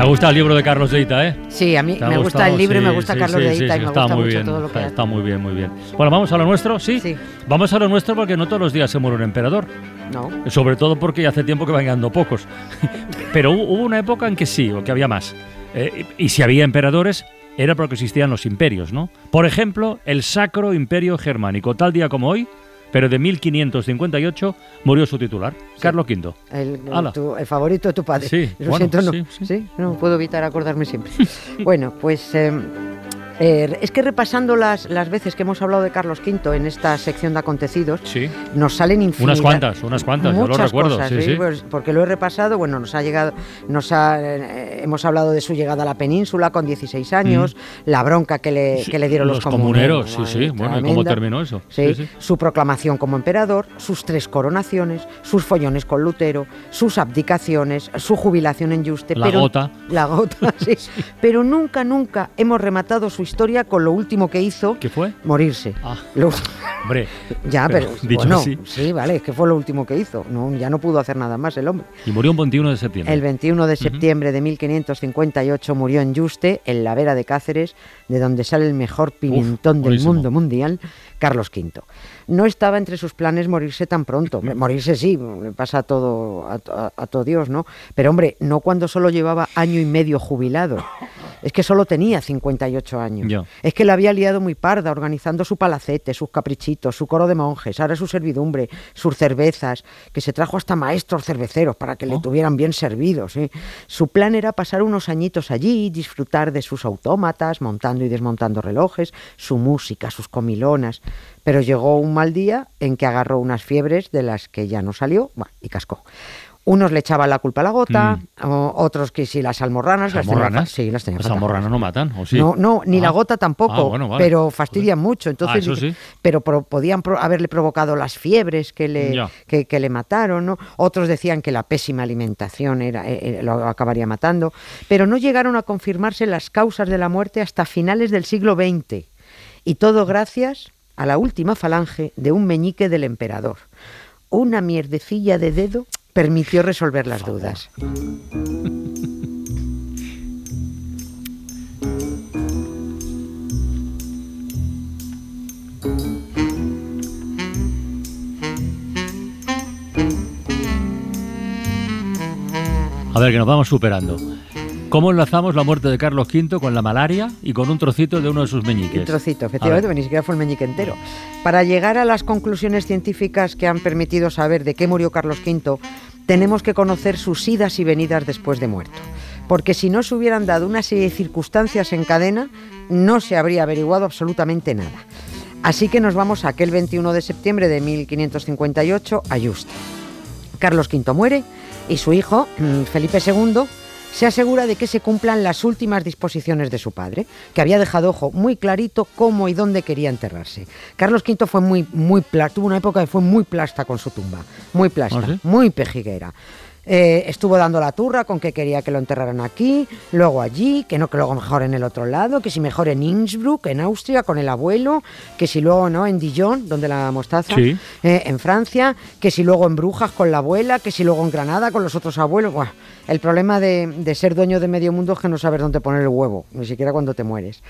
¿Te gusta el libro de Carlos Deita, eh? Sí, a mí ¿Te ha me gusta gustado? el libro y me gusta sí, Carlos sí, de sí, Deita y me gusta mucho bien, todo lo que está, está muy bien, muy bien. Bueno, vamos a lo nuestro, ¿sí? Sí. Vamos a lo nuestro porque no todos los días se muere un emperador. No. Sobre todo porque hace tiempo que van llegando pocos. Pero hu- hubo una época en que sí, o que había más. Eh, y si había emperadores, era porque existían los imperios, ¿no? Por ejemplo, el Sacro Imperio Germánico. Tal día como hoy, pero de 1558, murió su titular, Carlos V. El, el- tu- el favorito de tu padre. Sí, Lo bueno, siento, no. sí, sí. no puedo evitar acordarme siempre. bueno, pues eh, eh, es que repasando las, las veces que hemos hablado de Carlos V en esta sección de acontecidos, Sí. nos salen infinidad. Unas cuantas, unas cuantas, yo lo recuerdo, cosas, sí, ¿sí? Pues porque lo he repasado, bueno, nos ha llegado, nos ha, eh, hemos hablado de su llegada a la península con 16 años, la bronca que le, que le dieron los, los comuneros, sí, sí. Bueno, ¿y cómo terminó eso? Su proclamación como emperador, sus tres coronaciones, sus follones con Lutero, sus abdicaciones, su jubilación en Yuste. La pero, gota. La gota, sí. Pero nunca, nunca hemos rematado su historia con lo último que hizo, ¿Qué fue? morirse. Ah, Lo- hombre. ya, pero, dicho bueno, así. sí, vale, es que fue lo último que hizo. No, ya no pudo hacer nada más el hombre. Y murió un 21 de septiembre. El 21 de septiembre de 1558 murió en Yuste, en la Vera de Cáceres, de donde sale el mejor pimentón del mundo mundial, Carlos V. No estaba entre sus planes morirse tan pronto. Morirse sí, le pasa a todo, a, a- a todo Dios, ¿no? Pero hombre, no cuando solo llevaba año y medio jubilado. Es que solo tenía 58 años. Ya. Es que la había liado muy parda, organizando su palacete, sus caprichitos, su coro de monjes, ahora su servidumbre, sus cervezas, que se trajo hasta maestros cerveceros para que le tuvieran bien servidos. ¿eh? Su plan era pasar unos añitos allí, disfrutar de sus autómatas, montando y desmontando relojes, su música, sus comilonas. Pero llegó un mal día en que agarró unas fiebres de las que ya no salió bueno, y cascó. Unos le echaban la culpa a la gota, o- otros que si las almorranas, las ¿Almorranas? sí, las tenía Las almorranas no matan, ¿o sí? No, no, ni la Ah. gota tampoco, Ah, bueno, vale. pero fastidian mucho. Entonces, sí. pero pro- podían pro- haberle provocado las fiebres que le, que le mataron, ¿no? Otros decían que la pésima alimentación era, eh, eh, lo acabaría matando, pero no llegaron a confirmarse las causas de la muerte hasta finales del siglo XX. Y todo gracias a la última falange de un meñique del emperador. Una mierdecilla de dedo permitió resolver las dudas. A ver, que nos vamos superando. ¿Cómo enlazamos la muerte de Carlos V con la malaria y con un trocito de uno de sus meñiques? Un trocito, efectivamente, ni siquiera fue el meñique entero. Para llegar a las conclusiones científicas que han permitido saber de qué murió Carlos V, tenemos que conocer sus idas y venidas después de muerto. Porque si no se hubieran dado una serie de circunstancias en cadena, no se habría averiguado absolutamente nada. Así que nos vamos a aquel 21 de septiembre de 1558 a Yuste. Carlos V muere y su hijo, mm, Felipe II, se asegura de que se cumplan las últimas disposiciones de su padre, que había dejado ojo muy clarito cómo y dónde quería enterrarse. Carlos V fue muy, muy tuvo una época que fue muy plasta con su tumba, muy plasta, ¿Ah, sí? muy pejiguera. Eh, estuvo dando la turra con que quería que lo enterraran aquí, luego allí, que no, que luego mejor en el otro lado, que si mejor en Innsbruck, en Austria, con el abuelo, que si luego no en Dijon, donde la mostaza, Sí. eh, en Francia, que si luego en Brujas con la abuela, que si luego en Granada con los otros abuelos. Buah, el problema de, de ser dueño de medio mundo es que no sabes dónde poner el huevo, ni siquiera cuando te mueres.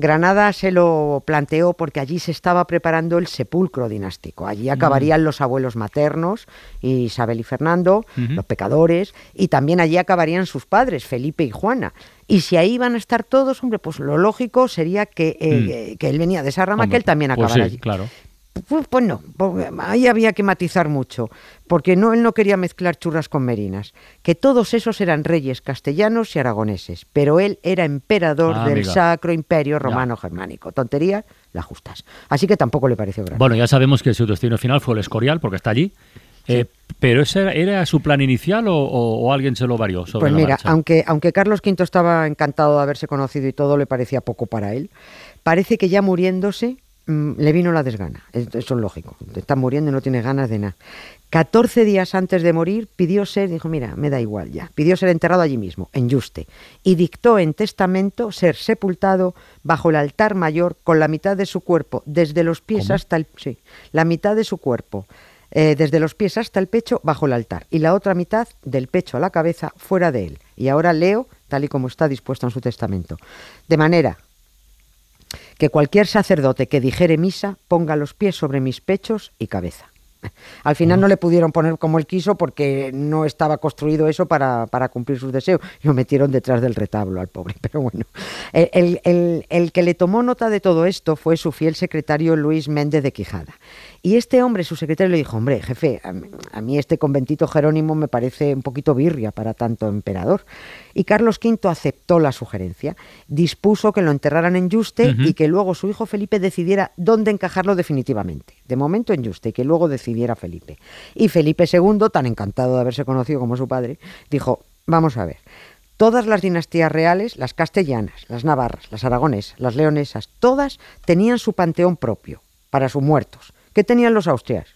Granada se lo planteó porque allí se estaba preparando el sepulcro dinástico. Allí acabarían los abuelos maternos, Isabel y Fernando, los pecadores, y también allí acabarían sus padres, Felipe y Juana. Y si ahí iban a estar todos, hombre, pues lo lógico sería que, eh, que él venía de esa rama, Hombre, que él también pues acabara sí, allí. claro. Pues, pues no, porque ahí había que matizar mucho, porque no, él no quería mezclar churras con merinas, que todos esos eran reyes castellanos y aragoneses, pero él era emperador Ah, del amiga. Sacro Imperio Romano Germánico. Tonterías, las justas. Así que tampoco le pareció grave. Bueno, ya sabemos que su destino final fue el Escorial, porque está allí. Eh, ¿Pero ese era, su plan inicial o, o- o alguien se lo varió sobre Pues mira, aunque, aunque Carlos V estaba encantado de haberse conocido y todo le parecía poco para él, parece que ya muriéndose le vino la desgana. Eso es lógico. Te estás muriendo y no tienes ganas de nada. 14 días antes de morir pidió ser, dijo, mira, me da igual ya, pidió ser enterrado allí mismo, en Yuste, y dictó en testamento ser sepultado bajo el altar mayor con la mitad de su cuerpo, desde los pies ¿Cómo? hasta el... Sí, la mitad de su cuerpo, eh, desde los pies hasta el pecho, bajo el altar, y la otra mitad del pecho a la cabeza, fuera de él. Y ahora leo, tal y como está dispuesto en su testamento. De manera que cualquier sacerdote que dijere misa ponga los pies sobre mis pechos y cabeza. Al final no le pudieron poner como él quiso porque no estaba construido eso para, para cumplir sus deseos. Lo metieron detrás del retablo al pobre. Pero bueno, el- el- el que le tomó nota de todo esto fue su fiel secretario Luis Méndez de Quijada. Y este hombre, su secretario, le dijo, hombre, jefe, a mí, a mí este conventito Jerónimo me parece un poquito birria para tanto emperador. Y Carlos V aceptó la sugerencia, dispuso que lo enterraran en Yuste y que luego su hijo Felipe decidiera dónde encajarlo definitivamente. De momento en Yuste y que luego decidiera Felipe. Y Felipe II, tan encantado de haberse conocido como su padre, dijo, vamos a ver, todas las dinastías reales, las castellanas, las navarras, las aragonesas, las leonesas, todas tenían su panteón propio para sus muertos. ¿Qué tenían los austrias?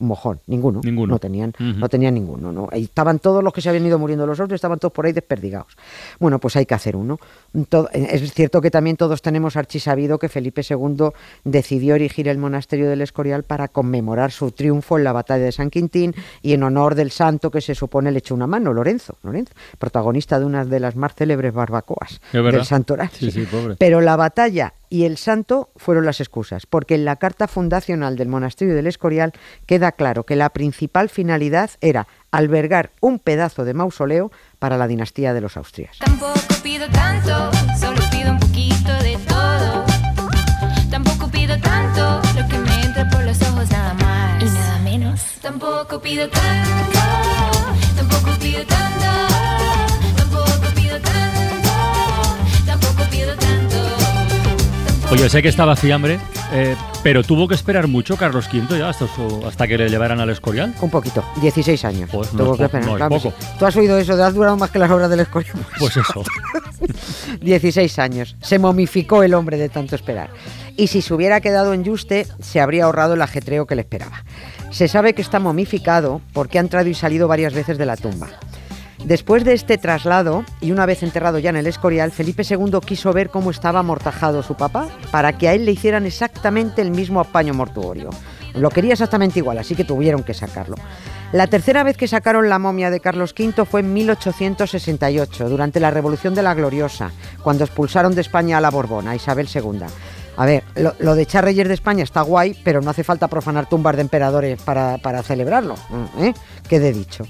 Un mojón, ninguno. Ninguno. No tenían, no tenían ninguno. ¿no? Ahí estaban todos los que se habían ido muriendo los austrias, estaban todos por ahí desperdigados. Bueno, pues hay que hacer uno. Todo- es cierto que también todos tenemos archisabido que Felipe II decidió erigir el monasterio del Escorial para conmemorar su triunfo en la batalla de San Quintín y en honor del santo que se supone le echó una mano, Lorenzo, Lorenzo, protagonista de una de las más célebres barbacoas del santoral. Sí, sí, pobre. Pero la batalla y el santo fueron las excusas, porque en la carta fundacional del monasterio del Escorial queda claro que la principal finalidad era albergar un pedazo de mausoleo para la dinastía de los Austrias. Tampoco pido tanto, solo pido un poquito de todo. Tampoco pido tanto, lo que me entra por los ojos nada más. Y nada menos. Tampoco pido tanto, tampoco pido tanto. Oye, sé que estaba fiambre, eh, pero tuvo que esperar mucho Carlos V ya hasta, su- hasta que le llevaran al Escorial. Un poquito, 16 años. Pues no Tuvo es que esperar, no es poco. Tú has oído eso, de has durado más que las obras del Escorial. Pues eso. 16 años. Se momificó el hombre de tanto esperar. Y si se hubiera quedado en Yuste, se habría ahorrado el ajetreo que le esperaba. Se sabe que está momificado porque ha entrado y salido varias veces de la tumba. Después de este traslado, y una vez enterrado ya en el Escorial, Felipe II quiso ver cómo estaba amortajado su papá para que a él le hicieran exactamente el mismo apaño mortuorio. Lo quería exactamente igual, así que tuvieron que sacarlo. La tercera vez que sacaron la momia de Carlos V fue en 1868, durante la Revolución de la Gloriosa, cuando expulsaron de España a la Borbona, a Isabel II. A ver, lo, de echar reyes de España está guay, pero no hace falta profanar tumbas de emperadores para, para celebrarlo. ¿eh? Quede dicho.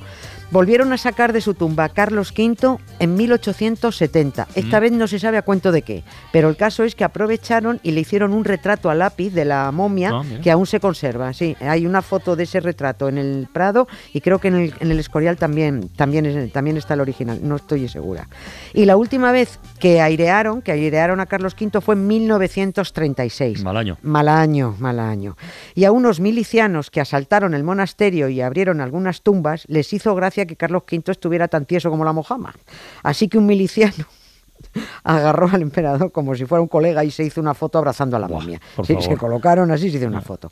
Volvieron a sacar de su tumba a Carlos V en 1870. Esta vez no se sabe a cuento de qué, pero el caso es que aprovecharon y le hicieron un retrato a lápiz de la momia Ah, que aún se conserva. Sí, hay una foto de ese retrato en el Prado y creo que en el, en el Escorial también, también está el original, no estoy segura. Y la última vez que airearon, que airearon a Carlos V fue en 1936. Mal año. Mal año, mal año. Y a unos milicianos que asaltaron el monasterio y abrieron algunas tumbas, les hizo gracia que Carlos V estuviera tan tieso como la mojama. Así que un miliciano agarró al emperador como si fuera un colega y se hizo una foto abrazando a la Buah, momia. Sí, se colocaron así y se hizo una foto.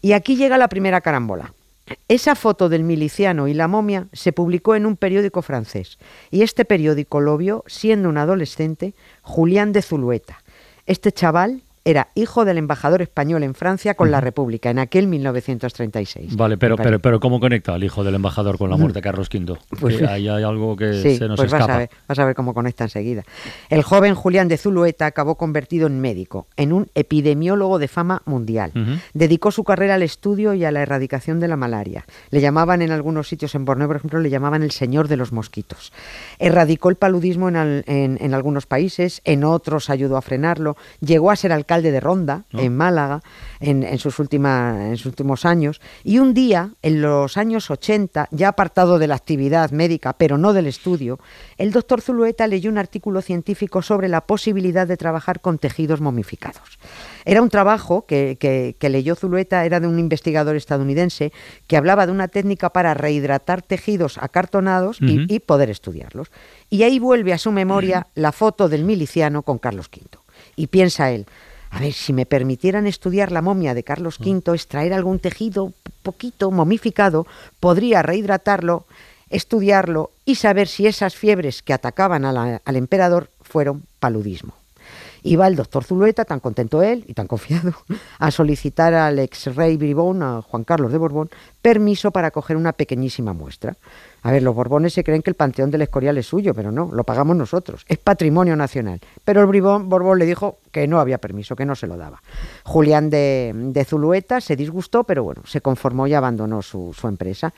Y aquí llega la primera carambola. Esa foto del miliciano y la momia se publicó en un periódico francés y este periódico lo vio siendo un adolescente Julián de Zulueta. Este chaval era hijo del embajador español en Francia con la República en aquel 1936. Vale, pero, pero, pero ¿cómo conecta al hijo del embajador con la muerte de Carlos V? Pues- ahí hay algo que Sí, se nos pues vas escapa. a, ver, vas a ver cómo conecta enseguida. El joven Julián de Zulueta acabó convertido en médico, en un epidemiólogo de fama mundial. Dedicó su carrera al estudio y a la erradicación de la malaria. Le llamaban en algunos sitios, en Borneo, por ejemplo, le llamaban el señor de los mosquitos. Erradicó el paludismo en, al- en- en algunos países, en otros ayudó a frenarlo. Llegó a ser alcalde de Ronda, ¿No? en Málaga, en, en sus en sus últimos años. Y un día, en los años 80, ya apartado de la actividad médica, pero no del estudio, el doctor Zulueta leyó un artículo científico sobre la posibilidad de trabajar con tejidos momificados. Era un trabajo que, que- que leyó Zulueta, era de un investigador estadounidense que hablaba de una técnica para rehidratar tejidos acartonados y poder estudiarlos. Y ahí vuelve a su memoria la foto del miliciano con Carlos V. Y piensa él, A ver, si me permitieran estudiar la momia de Carlos V, extraer algún tejido poquito momificado, podría rehidratarlo, estudiarlo y saber si esas fiebres que atacaban la- al emperador fueron paludismo. Iba el doctor Zulueta, tan contento él y tan confiado, a solicitar al ex rey Bribón, a Juan Carlos de Borbón, permiso para coger una pequeñísima muestra. A ver, los Borbones se creen que el Panteón del Escorial es suyo, pero no, lo pagamos nosotros, es patrimonio nacional. Pero el Bribón, Borbón le dijo que no había permiso, que no se lo daba. Julián de, de Zulueta se disgustó, pero bueno, se conformó y abandonó su, su empresa.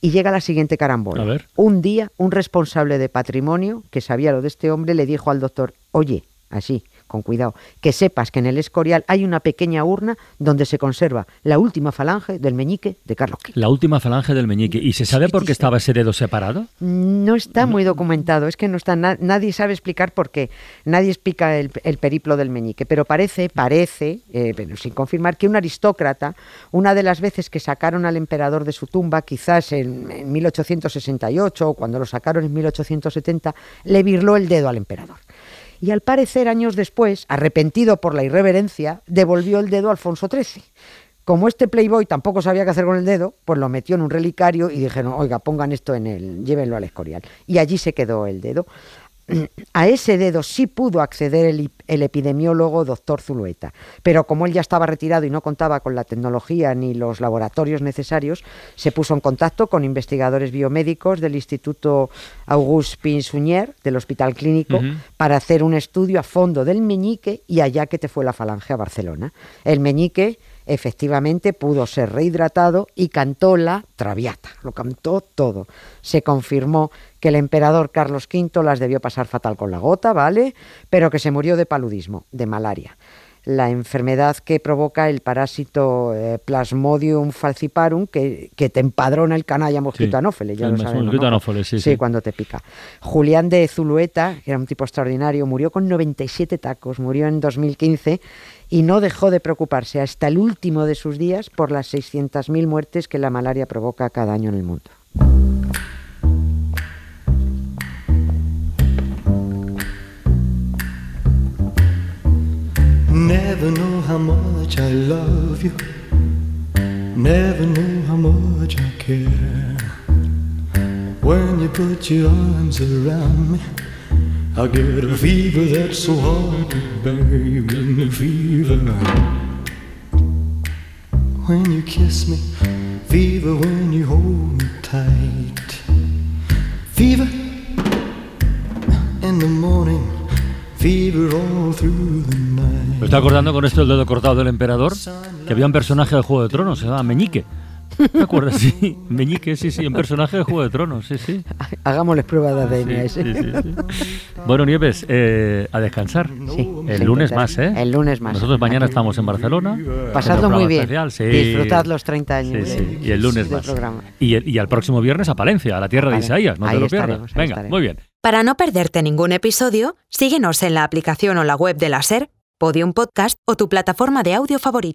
Y llega la siguiente carambola. A ver. Un día, un responsable de patrimonio que sabía lo de este hombre le dijo al doctor, oye, así, con cuidado, que sepas que en el Escorial hay una pequeña urna donde se conserva la última falange del meñique de Carlos V. La última falange del meñique. ¿Y se sabe por qué estaba ese dedo separado? No está muy documentado, es que no está, na- nadie sabe explicar por qué, nadie explica el, el periplo del meñique, pero parece, parece, eh, pero sin confirmar, que un aristócrata, una de las veces que sacaron al emperador de su tumba, quizás en, en 1868 o cuando lo sacaron en 1870, le birló el dedo al emperador. Y al parecer, años después, arrepentido por la irreverencia, devolvió el dedo a Alfonso XIII. Como este Playboy tampoco sabía qué hacer con el dedo, pues lo metió en un relicario y dijeron, oiga, pongan esto en el, llévenlo al Escorial. Y allí se quedó el dedo. A ese dedo sí pudo acceder el, epidemiólogo doctor Zulueta, pero como él ya estaba retirado y no contaba con la tecnología ni los laboratorios necesarios, se puso en contacto con investigadores biomédicos del Instituto Auguste Pinsunier del Hospital Clínico para hacer un estudio a fondo del meñique y allá que te fue la falange a Barcelona. El meñique efectivamente pudo ser rehidratado y cantó la Traviata, lo cantó todo. Se confirmó que el emperador Carlos V las debió pasar fatal con la gota, ¿vale? Pero que se murió de paludismo, de malaria. La enfermedad que provoca el parásito eh, Plasmodium falciparum, que, que te empadrona el canalla mosquito Sí, anófele, ya el lo sabemos, mosquito ¿no? anófele, sí, sí. cuando te pica. Julián de Zulueta, que era un tipo extraordinario, murió con 97 tacos, murió en 2015 y no dejó de preocuparse hasta el último de sus días por las 600.000 muertes que la malaria provoca cada año en el mundo. Never know how much I love you. Never know how much I care. When you put your arms around me, I get a fever that's so hard to bear. Me. When you kiss me, fever when you hold me tight. Fever in the morning, fever all through the night. Me estoy acordando con esto del dedo cortado del emperador, que había un personaje de Juego de Tronos, se llamaba Meñique. ¿Te acuerdas? Sí, Meñique, sí, sí, un personaje de Juego de Tronos, sí, sí. Hagámosles prueba de ADN Sí, ese. sí, sí, sí. Bueno, Nieves, eh, a descansar. Sí, El lunes más, ¿eh? El lunes más. Nosotros mañana estamos en Barcelona. Pasadlo muy bien. especial, sí. Disfrutad los 30 años Sí, de- sí. Y el lunes de más. programa. Y, el, y al próximo viernes a Palencia, a la tierra de Vale. Isaías. No te Ahí lo pierdas. Venga, estaremos. muy bien. Para no perderte ningún episodio, síguenos en la aplicación o la web de la SER, Podium Podcast o tu plataforma de audio favorita.